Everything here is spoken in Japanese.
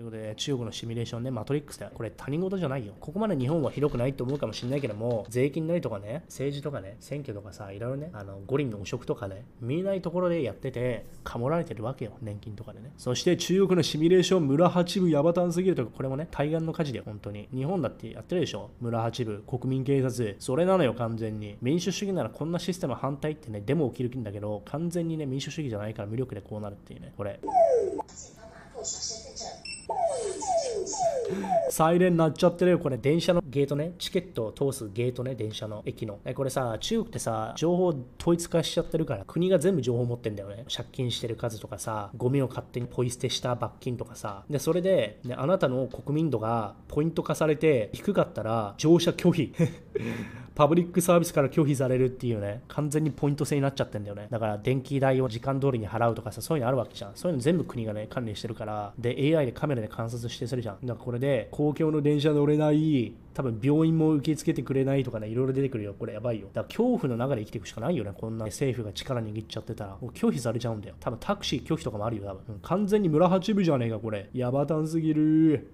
ということで、中国のシミュレーションね、マトリックスだよ。これ他人事じゃないよ。ここまで日本は広くないと思うかもしれないけども、税金なりとかね、政治とかね、選挙とかさ、いろいろね、あの、五輪の汚職とかね、見えないところでやってて、かもられてるわけよ。年金とかでね。そして中国のシミュレーション、村八部ヤバタンすぎるとか、これもね、対岸の火事だよ、本当に。日本だってやってるでしょ。村八部、国民警察。それなのよ、完全に。民主主義ならこんなシステム反対ってね、デモ起きるんだけど、完全にね、民主主義じゃないから無力でこうなるっていうね、これ。サイレン鳴っちゃってるよ。これ電車のゲートね。チケットを通すゲートね。電車の駅の。これさ、中国ってさ、情報統一化しちゃってるから、国が全部情報持ってんだよね。借金してる数とかさ、ゴミを勝手にポイ捨てした罰金とかさ。で、それで、ね、あなたの国民度がポイント化されて低かったら乗車拒否。パブリックサービスから拒否されるっていうね、完全にポイント制になっちゃってんだよね。だから電気代を時間通りに払うとかさ、そういうのあるわけじゃん。そういうの全部国がね、管理してるから、で、AI でカメラで観察してするじゃん。だからこれで、公共の電車乗れない、多分病院も受け付けてくれないとかね、いろいろ出てくるよ。これやばいよ。だから恐怖の中で生きていくしかないよね。こんな政府が力握っちゃってたら。もう拒否されちゃうんだよ。多分タクシー拒否とかもあるよ。多分。うん、完全に村八部じゃねえか、これ。やばたんすぎる